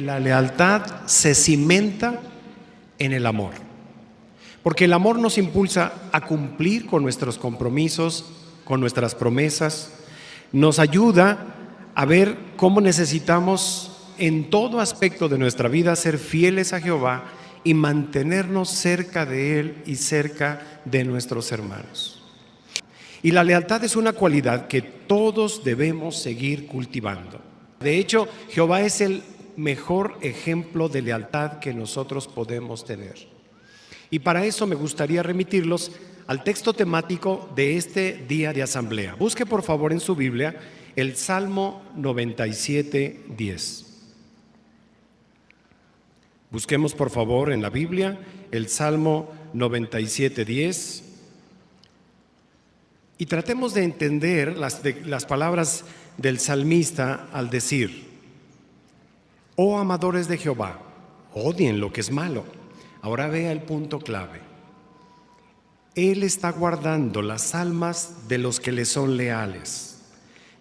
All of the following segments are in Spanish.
La lealtad se cimenta en el amor, porque el amor nos impulsa a cumplir con nuestros compromisos, con nuestras promesas, nos ayuda a ver cómo necesitamos en todo aspecto de nuestra vida ser fieles a Jehová y mantenernos cerca de Él y cerca de nuestros hermanos. Y la lealtad es una cualidad que todos debemos seguir cultivando. De hecho, Jehová es el mejor ejemplo de lealtad que nosotros podemos tener. Y para eso me gustaría remitirlos al texto temático de este día de asamblea. Busque por favor en su Biblia el Salmo 97, 10. Busquemos por favor en la Biblia el Salmo 97, 10 y tratemos de entender las, las palabras del salmista al decir, Oh amadores de Jehová, odien lo que es malo. Ahora vea el punto clave. Él está guardando las almas de los que le son leales.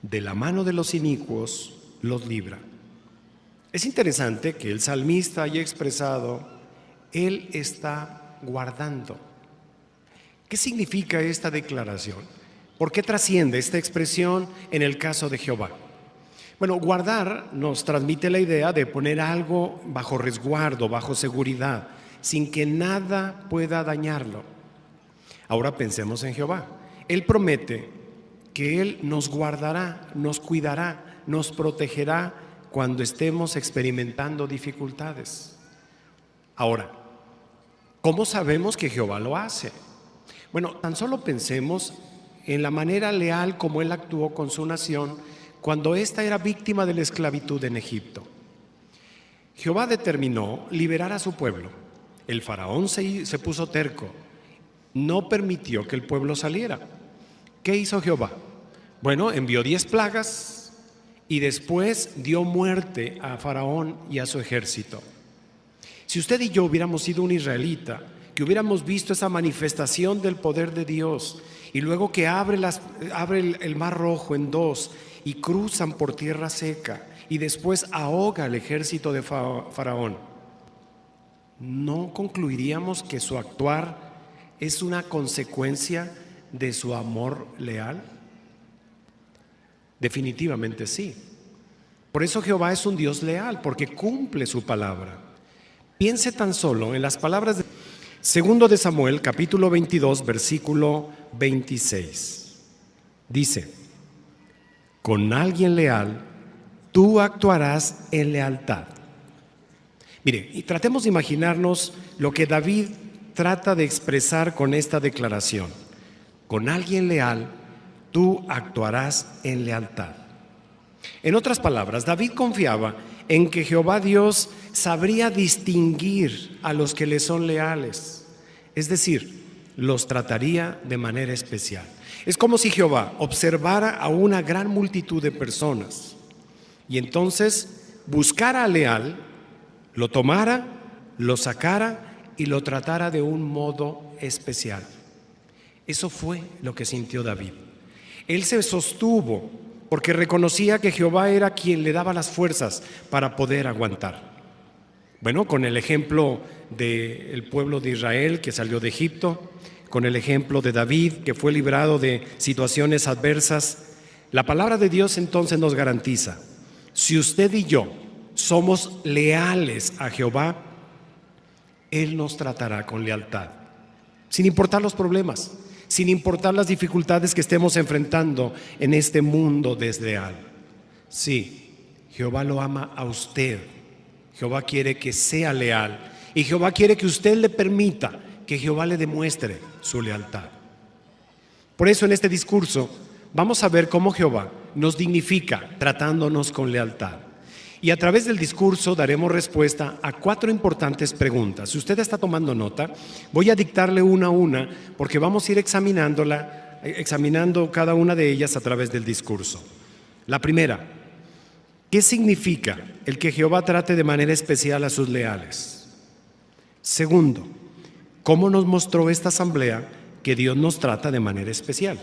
De la mano de los inicuos los libra. Es interesante que el salmista haya expresado, Él está guardando. ¿Qué significa esta declaración? ¿Por qué trasciende esta expresión en el caso de Jehová? Bueno, guardar nos transmite la idea de poner algo bajo resguardo, bajo seguridad, sin que nada pueda dañarlo. Ahora pensemos en Jehová. Él promete que Él nos guardará, nos cuidará, nos protegerá cuando estemos experimentando dificultades. Ahora, ¿cómo sabemos que Jehová lo hace? Bueno, tan solo pensemos en la manera leal como Él actuó con su nación cuando ésta era víctima de la esclavitud en Egipto. Jehová determinó liberar a su pueblo. El faraón se, puso terco, no permitió que el pueblo saliera. ¿Qué hizo Jehová? Bueno, envió diez plagas y después dio muerte a Faraón y a su ejército. Si usted y yo hubiéramos sido un israelita, que hubiéramos visto esa manifestación del poder de Dios y luego que abre, el mar rojo en dos y cruzan por tierra seca y después ahoga al ejército de Faraón, ¿no concluiríamos que su actuar es una consecuencia de su amor leal? Definitivamente sí. Por eso Jehová es un Dios leal, porque cumple su palabra. Piense tan solo en las palabras de Segundo de Samuel, capítulo 22, versículo 26. Dice, con alguien leal, tú actuarás en lealtad. Mire, y tratemos de imaginarnos lo que David trata de expresar con esta declaración. Con alguien leal, tú actuarás en lealtad. En otras palabras, David confiaba en que Jehová Dios sabría distinguir a los que le son leales, es decir, los trataría de manera especial. Es como si Jehová observara a una gran multitud de personas y entonces buscara al leal, lo tomara, lo sacara y lo tratara de un modo especial. Eso fue lo que sintió David. Él se sostuvo porque reconocía que Jehová era quien le daba las fuerzas para poder aguantar. Bueno, con el ejemplo del pueblo de Israel que salió de Egipto, con el ejemplo de David que fue librado de situaciones adversas, la palabra de Dios entonces nos garantiza, si usted y yo somos leales a Jehová, Él nos tratará con lealtad, sin importar los problemas, sin importar las dificultades que estemos enfrentando en este mundo desleal. Sí, Jehová lo ama a usted. Jehová quiere que sea leal. Y Jehová quiere que usted le permita que Jehová le demuestre su lealtad. Por eso en este discurso vamos a ver cómo Jehová nos dignifica tratándonos con lealtad. Y a través del discurso daremos respuesta a cuatro importantes preguntas. Si usted está tomando nota, voy a dictarle una a una porque vamos a ir examinándola, examinando cada una de ellas a través del discurso. La primera, ¿qué significa el que Jehová trate de manera especial a sus leales? Segundo, ¿cómo nos mostró esta asamblea que Dios nos trata de manera especial?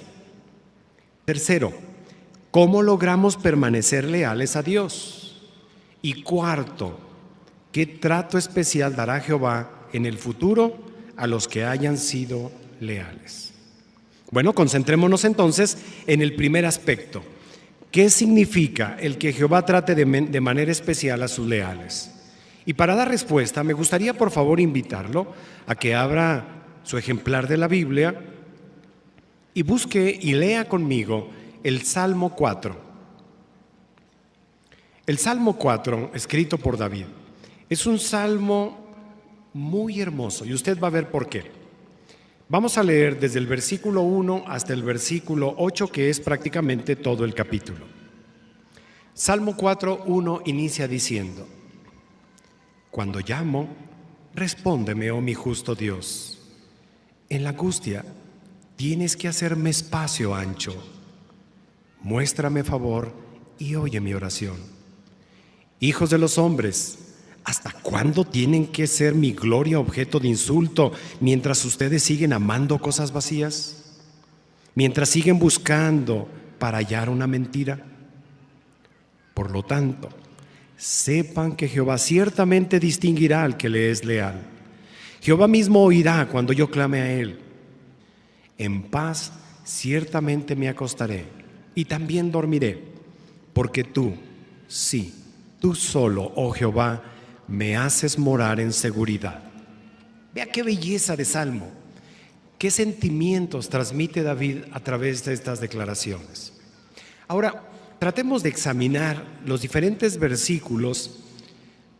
Tercero, ¿cómo logramos permanecer leales a Dios? Y cuarto, qué trato especial dará Jehová en el futuro a los que hayan sido leales. Bueno, concentrémonos entonces en el primer aspecto. ¿Qué significa el que Jehová trate de, de manera especial a sus leales? Y para dar respuesta, me gustaría por favor invitarlo a que abra su ejemplar de la Biblia y busque y lea conmigo el Salmo 4. El Salmo 4, escrito por David, es un salmo muy hermoso y usted va a ver por qué. Vamos a leer desde el versículo 1 hasta el versículo 8, que es prácticamente todo el capítulo. Salmo 4, 1 inicia diciendo, Cuando llamo, respóndeme, oh mi justo Dios. En la angustia, tienes que hacerme espacio ancho. Muéstrame favor y oye mi oración. Hijos de los hombres, ¿hasta cuándo tienen que ser mi gloria objeto de insulto mientras ustedes siguen amando cosas vacías? Mientras siguen buscando para hallar una mentira. Por lo tanto, sepan que Jehová ciertamente distinguirá al que le es leal. Jehová mismo oirá cuando yo clame a él. En paz ciertamente me acostaré y también dormiré, porque tú, sí, Tú solo, oh Jehová, me haces morar en seguridad. Vea qué belleza de salmo. ¿Qué sentimientos transmite David a través de estas declaraciones? Ahora, tratemos de examinar los diferentes versículos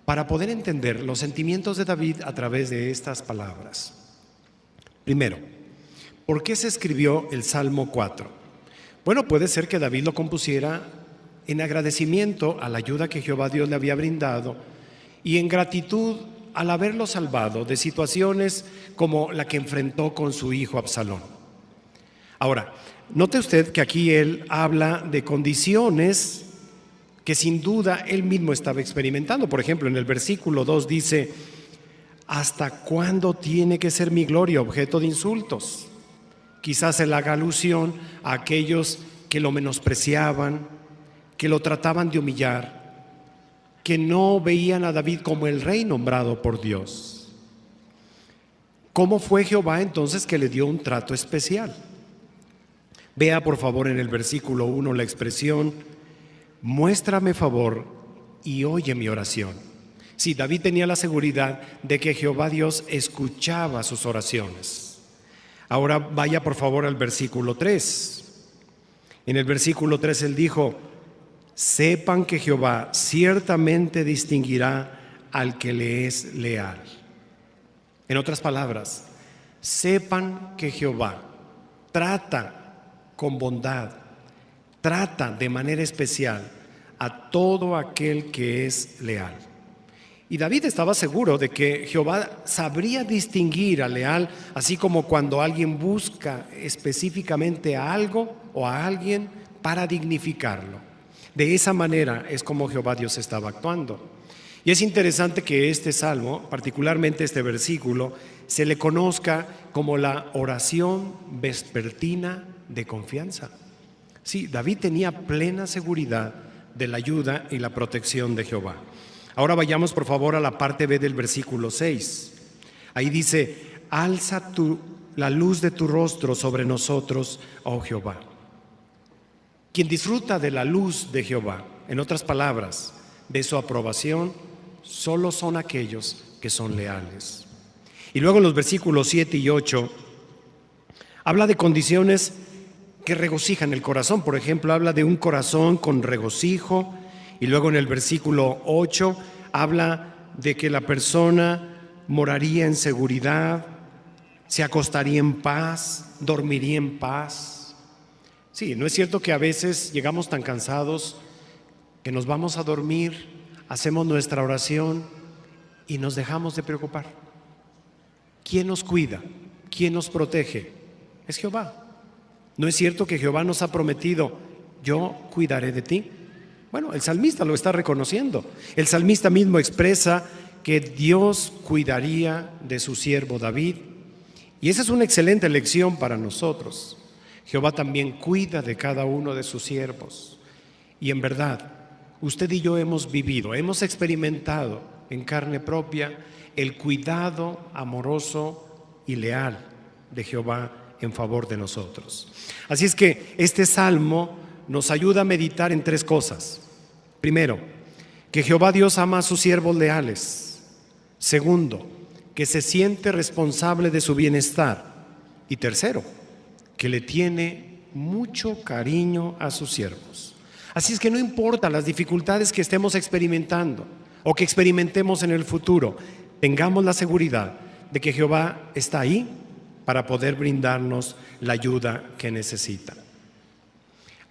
para poder entender los sentimientos de David a través de estas palabras. Primero, ¿por qué se escribió el Salmo 4? Bueno, puede ser que David lo compusiera en agradecimiento a la ayuda que Jehová Dios le había brindado y en gratitud al haberlo salvado de situaciones como la que enfrentó con su hijo Absalón. Ahora, note usted que aquí él habla de condiciones que sin duda él mismo estaba experimentando. Por ejemplo, en el versículo 2 dice, ¿hasta cuándo tiene que ser mi gloria objeto de insultos? Quizás él haga alusión a aquellos que lo menospreciaban, que lo trataban de humillar, que no veían a David como el rey nombrado por Dios. ¿Cómo fue Jehová entonces que le dio un trato especial? Vea por favor en el versículo 1 la expresión, muéstrame favor y oye mi oración. Sí, David tenía la seguridad de que Jehová Dios escuchaba sus oraciones. Ahora vaya por favor al versículo 3. En el versículo 3 él dijo, sepan que Jehová ciertamente distinguirá al que le es leal. En otras palabras, sepan que Jehová trata con bondad, trata de manera especial a todo aquel que es leal. Y David estaba seguro de que Jehová sabría distinguir al leal, así como cuando alguien busca específicamente a algo o a alguien para dignificarlo. De esa manera es como Jehová Dios estaba actuando. Y es interesante que este salmo, particularmente este versículo, se le conozca como la oración vespertina de confianza. Sí, David tenía plena seguridad de la ayuda y la protección de Jehová. Ahora vayamos por favor a la parte B del versículo 6. Ahí dice, alza tu, la luz de tu rostro sobre nosotros, oh Jehová. Quien disfruta de la luz de Jehová, en otras palabras, de su aprobación, solo son aquellos que son leales. Y luego en los versículos 7 y 8 habla de condiciones que regocijan el corazón. Por ejemplo, habla de un corazón con regocijo. Y luego en el versículo 8 habla de que la persona moraría en seguridad, se acostaría en paz, dormiría en paz. Sí, no es cierto que a veces llegamos tan cansados que nos vamos a dormir, hacemos nuestra oración y nos dejamos de preocupar. ¿Quién nos cuida? ¿Quién nos protege? Es Jehová. ¿No es cierto que Jehová nos ha prometido, yo cuidaré de ti? Bueno, el salmista lo está reconociendo. El salmista mismo expresa que Dios cuidaría de su siervo David. Y esa es una excelente lección para nosotros. Jehová también cuida de cada uno de sus siervos. Y en verdad, usted y yo hemos vivido, hemos experimentado en carne propia el cuidado amoroso y leal de Jehová en favor de nosotros. Así es que este salmo nos ayuda a meditar en tres cosas. Primero, que Jehová Dios ama a sus siervos leales. Segundo, que se siente responsable de su bienestar. Y tercero, que le tiene mucho cariño a sus siervos. Así es que no importa las dificultades que estemos experimentando o que experimentemos en el futuro, tengamos la seguridad de que Jehová está ahí para poder brindarnos la ayuda que necesita.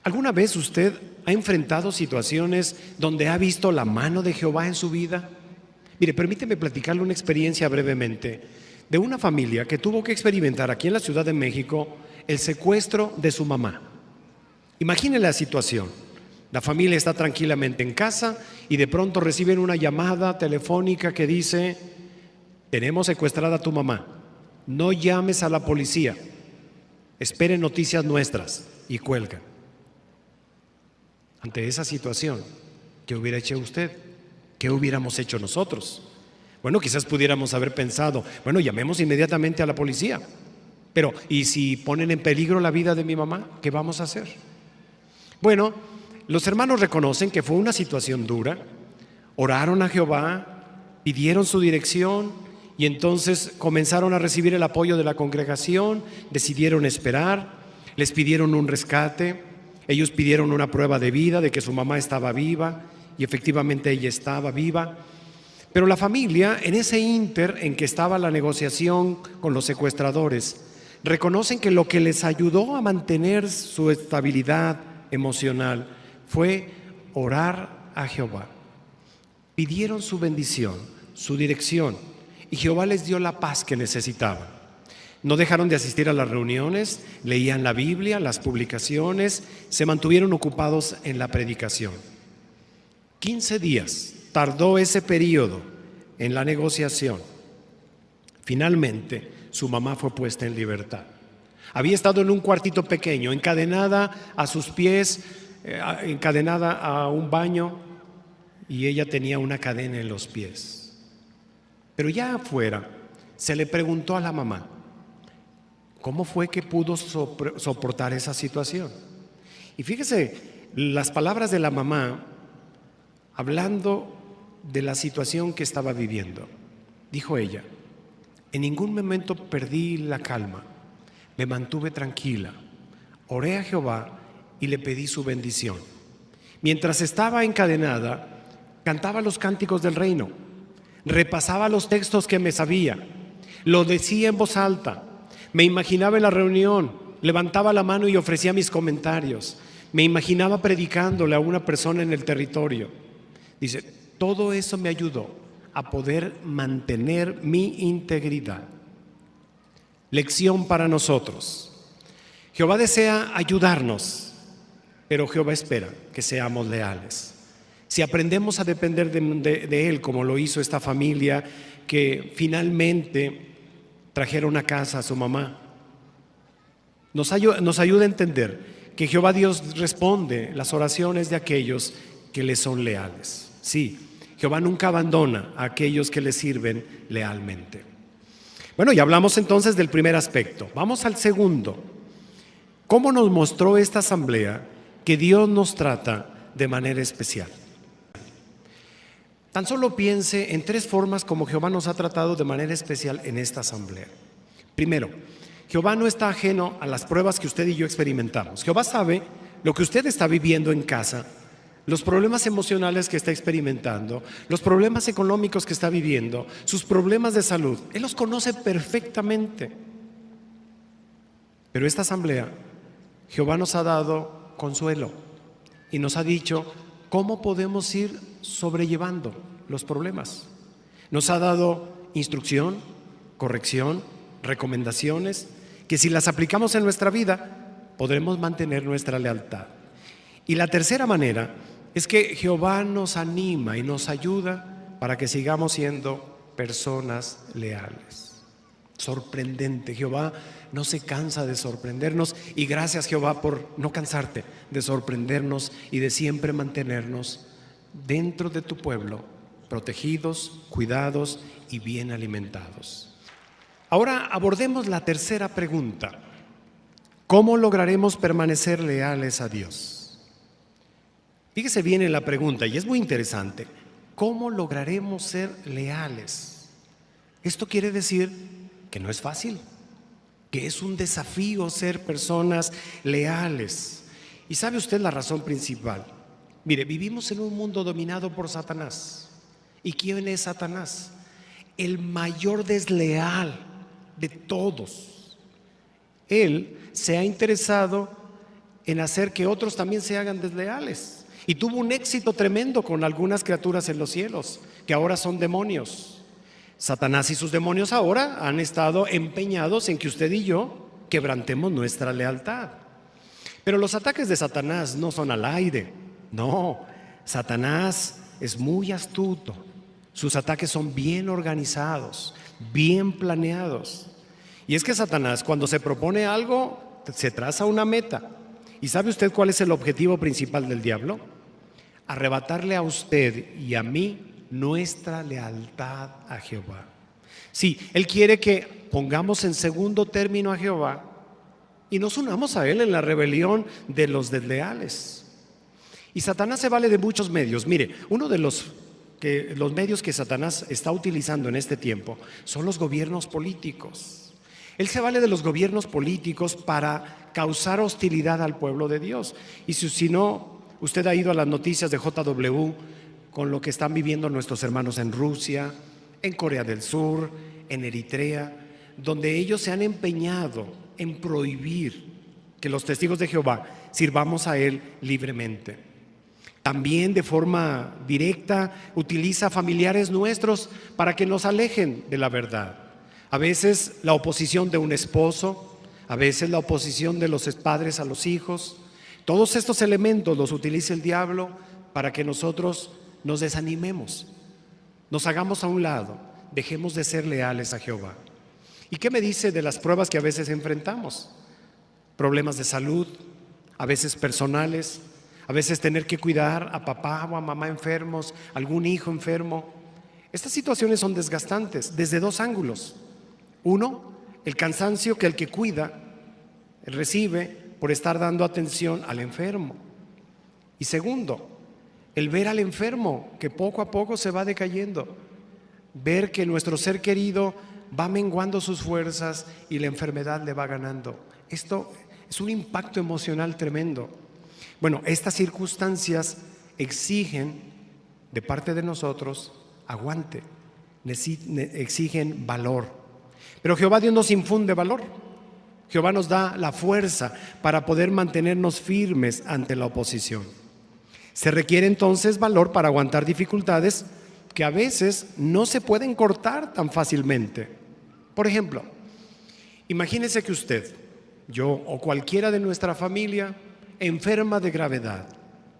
¿Alguna vez usted ha enfrentado situaciones donde ha visto la mano de Jehová en su vida? Mire, permíteme platicarle una experiencia brevemente de una familia que tuvo que experimentar aquí en la Ciudad de México el secuestro de su mamá. Imagine la situación. La familia está tranquilamente en casa y de pronto reciben una llamada telefónica que dice, tenemos secuestrada a tu mamá, no llames a la policía, espere noticias nuestras y cuelga. Ante esa situación, ¿qué hubiera hecho usted? ¿Qué hubiéramos hecho nosotros? Bueno, quizás pudiéramos haber pensado, bueno, llamemos inmediatamente a la policía. Pero, ¿y si ponen en peligro la vida de mi mamá? ¿Qué vamos a hacer? Bueno, los hermanos reconocen que fue una situación dura, oraron a Jehová, pidieron su dirección y entonces comenzaron a recibir el apoyo de la congregación, decidieron esperar, les pidieron un rescate, ellos pidieron una prueba de vida, de que su mamá estaba viva y efectivamente ella estaba viva. Pero la familia, en ese inter en que estaba la negociación con los secuestradores, reconocen que lo que les ayudó a mantener su estabilidad emocional fue orar a Jehová. Pidieron su bendición, su dirección, y Jehová les dio la paz que necesitaban. No dejaron de asistir a las reuniones, leían la Biblia, las publicaciones, se mantuvieron ocupados en la predicación. 15 días tardó ese periodo en la negociación. Finalmente, su mamá fue puesta en libertad. Había estado en un cuartito pequeño, encadenada a sus pies, eh, encadenada a un baño y ella tenía una cadena en los pies. Pero ya afuera se le preguntó a la mamá, ¿cómo fue que pudo soportar esa situación? Y fíjese, las palabras de la mamá hablando de la situación que estaba viviendo. Dijo ella, en ningún momento perdí la calma, me mantuve tranquila, oré a Jehová y le pedí su bendición. Mientras estaba encadenada, cantaba los cánticos del reino, repasaba los textos que me sabía, lo decía en voz alta, me imaginaba en la reunión, levantaba la mano y ofrecía mis comentarios, me imaginaba predicándole a una persona en el territorio. Dice, todo eso me ayudó a poder mantener mi integridad. Lección para nosotros. Jehová desea ayudarnos pero Jehová espera que seamos leales. Si aprendemos a depender de, Él, como lo hizo esta familia que finalmente trajeron a casa a su mamá, nos nos ayuda a entender que Jehová Dios responde las oraciones de aquellos que le son leales. Sí, Jehová nunca abandona a aquellos que le sirven lealmente. Bueno, y hablamos entonces del primer aspecto. Vamos al segundo. ¿Cómo nos mostró esta asamblea que Dios nos trata de manera especial. Tan solo piense en tres formas como Jehová nos ha tratado de manera especial en esta asamblea. Primero, Jehová no está ajeno a las pruebas que usted y yo experimentamos. Jehová sabe lo que usted está viviendo en casa, los problemas emocionales que está experimentando, los problemas económicos que está viviendo, sus problemas de salud. Él los conoce perfectamente. Pero esta asamblea, Jehová nos ha dado consuelo y nos ha dicho cómo podemos ir sobrellevando los problemas. Nos ha dado instrucción, corrección, recomendaciones, que si las aplicamos en nuestra vida, podremos mantener nuestra lealtad. Y la tercera manera es que Jehová nos anima y nos ayuda para que sigamos siendo personas leales. Sorprendente, Jehová no se cansa de sorprendernos y gracias Jehová por no cansarte de sorprendernos y de siempre mantenernos dentro de tu pueblo protegidos, cuidados y bien alimentados. Ahora abordemos la tercera pregunta. ¿Cómo lograremos permanecer leales a Dios? Fíjese bien en la pregunta y es muy interesante. ¿Cómo lograremos ser leales? Esto quiere decir que no es fácil, que es un desafío ser personas leales. ¿Y sabe usted la razón principal? Mire, vivimos en un mundo dominado por Satanás. ¿Y quién es Satanás? El mayor desleal de todos. Él se ha interesado en hacer que otros también se hagan desleales. Y tuvo un éxito tremendo con algunas criaturas en los cielos, que ahora son demonios. Satanás y sus demonios ahora han estado empeñados en que usted y yo quebrantemos nuestra lealtad. Pero los ataques de Satanás no son al aire. No, Satanás es muy astuto. Sus ataques son bien organizados, bien planeados. Y es que Satanás cuando se propone algo, se traza una meta. ¿Y sabe usted cuál es el objetivo principal del diablo? Arrebatarle a usted y a mí nuestra lealtad a Jehová. Sí, Él quiere que pongamos en segundo término a Jehová y nos unamos a Él en la rebelión de los desleales. Y Satanás se vale de muchos medios. Mire, uno de los, que, los medios que Satanás está utilizando en este tiempo son los gobiernos políticos. Él se vale de los gobiernos políticos para causar hostilidad al pueblo de Dios. Y si, si no, usted ha ido a las noticias de JW con lo que están viviendo nuestros hermanos en Rusia, en Corea del Sur, en Eritrea, donde ellos se han empeñado en prohibir que los testigos de Jehová sirvamos a Él libremente. También de forma directa utiliza familiares nuestros para que nos alejen de la verdad. A veces la oposición de un esposo, a veces la oposición de los padres a los hijos. Todos estos elementos los utiliza el diablo para que nosotros nos desanimemos, nos hagamos a un lado, dejemos de ser leales a Jehová. ¿Y qué me dice de las pruebas que a veces enfrentamos? Problemas de salud, a veces personales, a veces tener que cuidar a papá o a mamá enfermos, algún hijo enfermo. Estas situaciones son desgastantes desde dos ángulos. Uno, el cansancio que el que cuida recibe por estar dando atención al enfermo. Y segundo, el ver al enfermo que poco a poco se va decayendo, ver que nuestro ser querido va menguando sus fuerzas y la enfermedad le va ganando. Esto es un impacto emocional tremendo. Bueno, estas circunstancias exigen de parte de nosotros aguante, exigen valor. Pero Jehová Dios nos infunde valor. Jehová nos da la fuerza para poder mantenernos firmes ante la oposición. Se requiere entonces valor para aguantar dificultades que a veces no se pueden cortar tan fácilmente. Por ejemplo, imagínese que usted, yo o cualquiera de nuestra familia enferma de gravedad.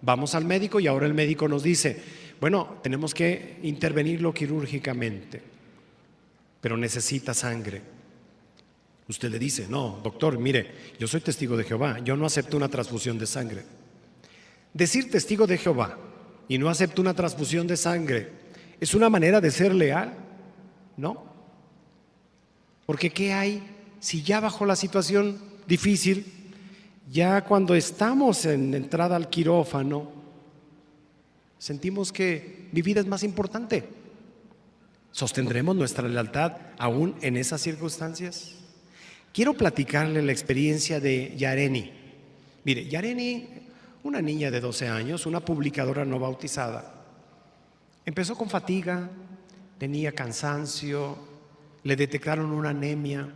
Vamos al médico y ahora el médico nos dice, bueno, tenemos que intervenirlo quirúrgicamente, pero necesita sangre. Usted le dice, no, doctor, mire, yo soy testigo de Jehová, yo no acepto una transfusión de sangre. Decir testigo de Jehová y no acepto una transfusión de sangre es una manera de ser leal, ¿no? Porque ¿qué hay si ya bajo la situación difícil ya cuando estamos en entrada al quirófano, sentimos que mi vida es más importante. ¿Sostendremos nuestra lealtad aún en esas circunstancias? Quiero platicarle la experiencia de Yareni. Mire, Yareni, una niña de 12 años, una publicadora no bautizada, empezó con fatiga, tenía cansancio, le detectaron una anemia,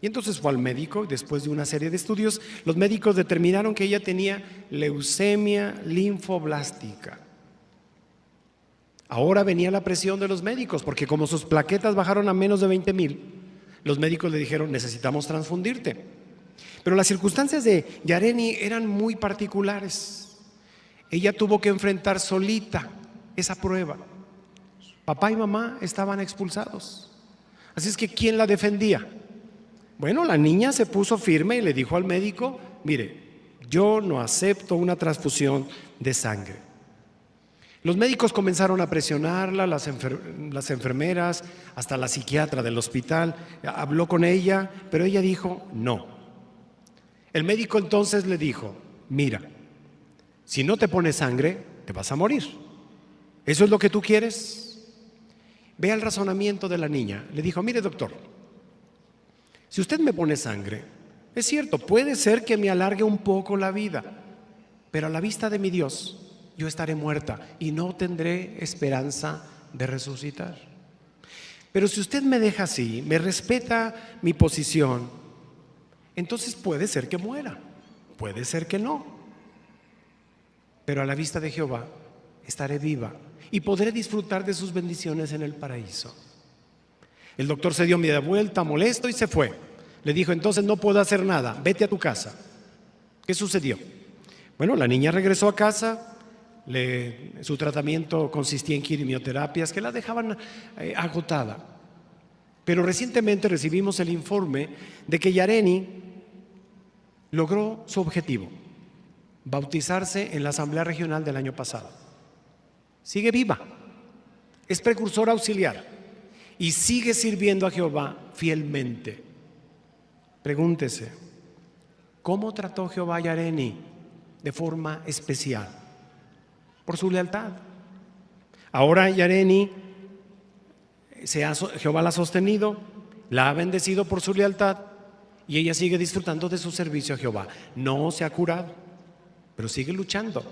y entonces fue al médico después de una serie de estudios, los médicos determinaron que ella tenía leucemia linfoblástica. Ahora venía la presión de los médicos, porque como sus plaquetas bajaron a menos de 20 mil, los médicos le dijeron, necesitamos transfundirte. Pero las circunstancias de Yareni eran muy particulares. Ella tuvo que enfrentar solita esa prueba. Papá y mamá estaban expulsados. Así es que ¿quién la defendía? Bueno, la niña se puso firme y le dijo al médico, mire, yo no acepto una transfusión de sangre. Los médicos comenzaron a presionarla, las, las, enfermeras, hasta la psiquiatra del hospital, habló con ella, pero ella dijo no. El médico entonces le dijo, mira, si no te pones sangre, te vas a morir. ¿Eso es lo que tú quieres? Ve al razonamiento de la niña. Le dijo, mire doctor, si usted me pone sangre, es cierto, puede ser que me alargue un poco la vida, pero a la vista de mi Dios, yo estaré muerta y no tendré esperanza de resucitar. Pero si usted me deja así, me respeta mi posición, entonces puede ser que muera, puede ser que no. Pero a la vista de Jehová estaré viva y podré disfrutar de sus bendiciones en el paraíso. El doctor se dio media vuelta, molesto, y se fue. Le dijo, entonces no puedo hacer nada, vete a tu casa. ¿Qué sucedió? Bueno, la niña regresó a casa, su tratamiento consistía en quimioterapias que la dejaban eh, agotada. Pero recientemente recibimos el informe de que Yareni logró su objetivo, bautizarse en la Asamblea Regional del año pasado. Sigue viva, es precursor auxiliar y sigue sirviendo a Jehová fielmente. Pregúntese, ¿cómo trató Jehová a Yareni de forma especial? por su lealtad. Ahora Yareni, se ha, Jehová la ha sostenido, la ha bendecido por su lealtad y ella sigue disfrutando de su servicio a Jehová. No se ha curado, pero sigue luchando.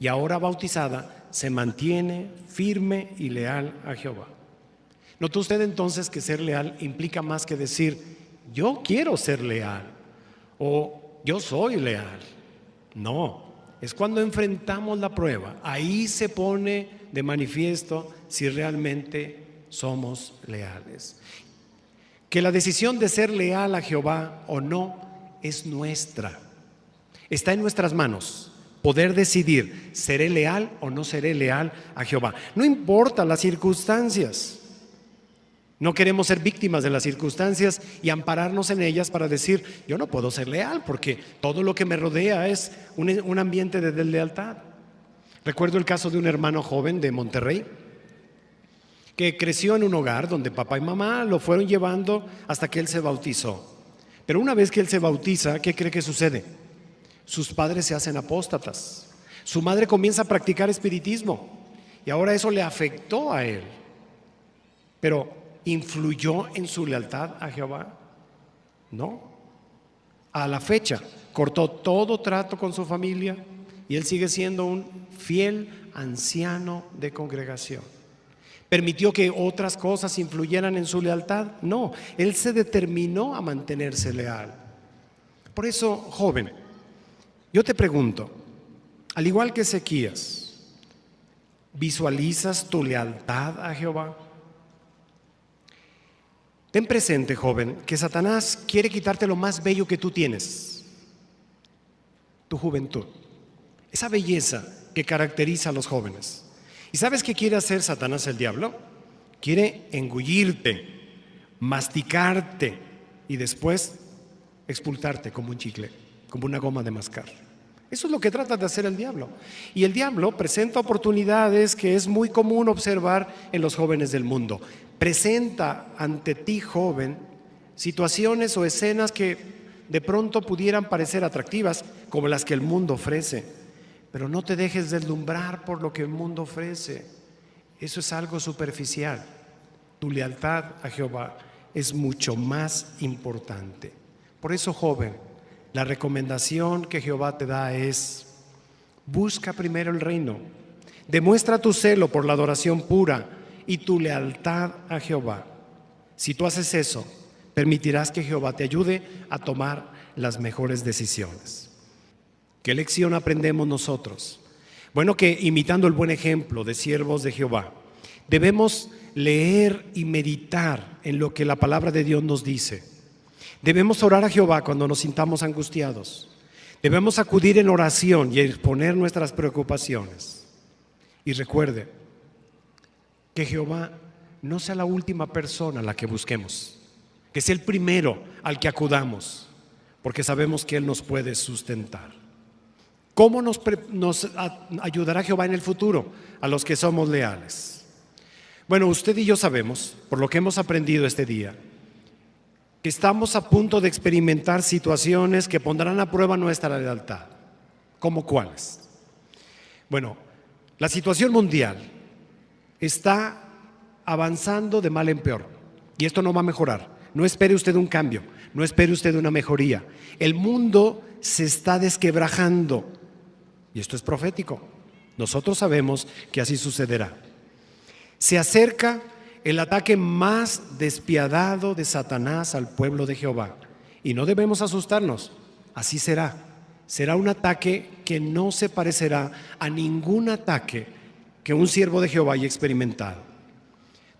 Y ahora bautizada, se mantiene firme y leal a Jehová. ¿Notó usted entonces que ser leal implica más que decir, yo quiero ser leal o yo soy leal? No, es cuando enfrentamos la prueba. Ahí se pone de manifiesto si realmente somos leales. Que la decisión de ser leal a Jehová o no es nuestra. Está en nuestras manos poder decidir, ¿seré leal o no seré leal a Jehová? No importa las circunstancias. No queremos ser víctimas de las circunstancias y ampararnos en ellas para decir, yo no puedo ser leal porque todo lo que me rodea es un, ambiente de deslealtad. Recuerdo el caso de un hermano joven de Monterrey que creció en un hogar donde papá y mamá lo fueron llevando hasta que él se bautizó. Pero una vez que él se bautiza, ¿qué cree que sucede? Sus padres se hacen apóstatas. Su madre comienza a practicar espiritismo y ahora eso le afectó a él. Pero influyó en su lealtad a Jehová? No. A la fecha cortó todo trato con su familia y él sigue siendo un fiel anciano de congregación. ¿Permitió que otras cosas influyeran en su lealtad? No, él se determinó a mantenerse leal. Por eso, joven, yo te pregunto, al igual que Ezequías, ¿visualizas tu lealtad a Jehová? Ten presente, joven, que Satanás quiere quitarte lo más bello que tú tienes, tu juventud, esa belleza que caracteriza a los jóvenes. ¿Y sabes qué quiere hacer Satanás el diablo? Quiere engullirte, masticarte y después expultarte como un chicle, como una goma de mascar. Eso es lo que trata de hacer el diablo. Y el diablo presenta oportunidades que es muy común observar en los jóvenes del mundo presenta ante ti, joven, situaciones o escenas que de pronto pudieran parecer atractivas, como las que el mundo ofrece. Pero no te dejes deslumbrar por lo que el mundo ofrece. Eso es algo superficial. Tu lealtad a Jehová es mucho más importante. Por eso, joven, la recomendación que Jehová te da es, busca primero el reino, demuestra tu celo por la adoración pura, y tu lealtad a Jehová. Si tú haces eso, permitirás que Jehová te ayude a tomar las mejores decisiones. ¿Qué lección aprendemos nosotros? Bueno, que imitando el buen ejemplo de siervos de Jehová, debemos leer y meditar en lo que la palabra de Dios nos dice. Debemos orar a Jehová cuando nos sintamos angustiados. Debemos acudir en oración y exponer nuestras preocupaciones. Y recuerde, que Jehová no sea la última persona a la que busquemos, que sea el primero al que acudamos, porque sabemos que Él nos puede sustentar. ¿Cómo nos, ayudará Jehová en el futuro a los que somos leales? Bueno, usted y yo sabemos, por lo que hemos aprendido este día, que estamos a punto de experimentar situaciones que pondrán a prueba nuestra lealtad. ¿Cómo cuáles? Bueno, la situación mundial está avanzando de mal en peor y esto no va a mejorar. No espere usted un cambio, no espere usted una mejoría. El mundo se está desquebrajando y esto es profético. Nosotros sabemos que así sucederá. Se acerca el ataque más despiadado de Satanás al pueblo de Jehová. Y no debemos asustarnos, así será. Será un ataque que no se parecerá a ningún ataque que un siervo de Jehová haya experimentado.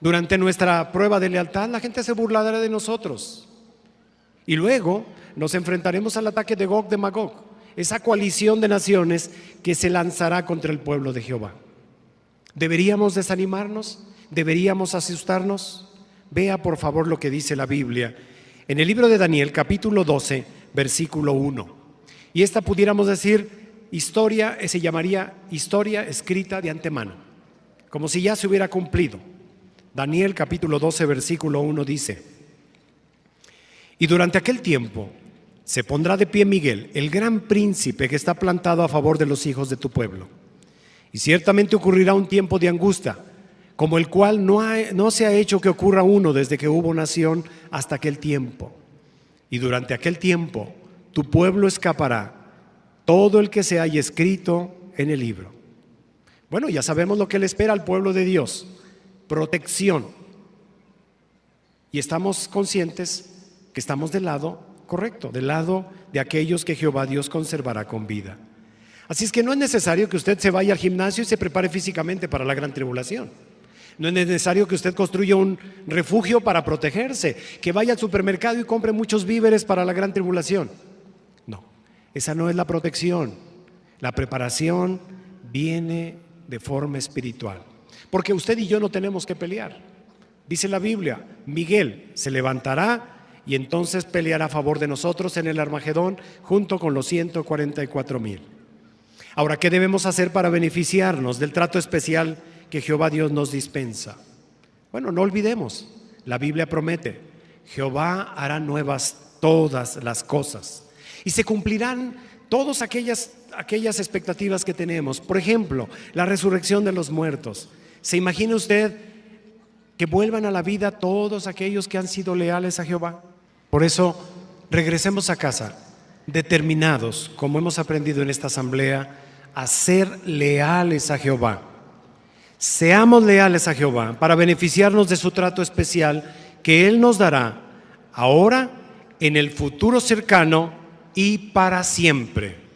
Durante nuestra prueba de lealtad, la gente se burlará de nosotros. Y luego nos enfrentaremos al ataque de Gog de Magog, esa coalición de naciones que se lanzará contra el pueblo de Jehová. ¿Deberíamos desanimarnos? ¿Deberíamos asustarnos? Vea por favor lo que dice la Biblia en el libro de Daniel capítulo 12, versículo 1. Y esta pudiéramos decir historia, se llamaría historia escrita de antemano, como si ya se hubiera cumplido. Daniel capítulo 12, versículo 1 dice, y durante aquel tiempo se pondrá de pie Miguel, el gran príncipe que está plantado a favor de los hijos de tu pueblo. Y ciertamente ocurrirá un tiempo de angustia como el cual no, no se ha hecho que ocurra uno desde que hubo nación hasta aquel tiempo. Y durante aquel tiempo tu pueblo escapará, todo el que se haya escrito en el libro. Bueno, ya sabemos lo que le espera al pueblo de Dios, protección. Y estamos conscientes que estamos del lado correcto, del lado de aquellos que Jehová Dios conservará con vida. Así es que no es necesario que usted se vaya al gimnasio y se prepare físicamente para la gran tribulación. No es necesario que usted construya un refugio para protegerse, que vaya al supermercado y compre muchos víveres para la gran tribulación. No, esa no es la protección. La preparación viene de forma espiritual. Porque usted y yo no tenemos que pelear. Dice la Biblia, Miguel se levantará y entonces peleará a favor de nosotros en el Armagedón junto con los 144 mil. Ahora, ¿qué debemos hacer para beneficiarnos del trato especial que Jehová Dios nos dispensa. Bueno, no olvidemos, la Biblia promete, Jehová hará nuevas todas las cosas y se cumplirán todas aquellas, aquellas expectativas que tenemos. Por ejemplo, la resurrección de los muertos. ¿Se imagina usted que vuelvan a la vida todos aquellos que han sido leales a Jehová? Por eso, regresemos a casa determinados, como hemos aprendido en esta asamblea, a ser leales a Jehová Seamos leales a Jehová para beneficiarnos de su trato especial que Él nos dará ahora, en el futuro cercano y para siempre.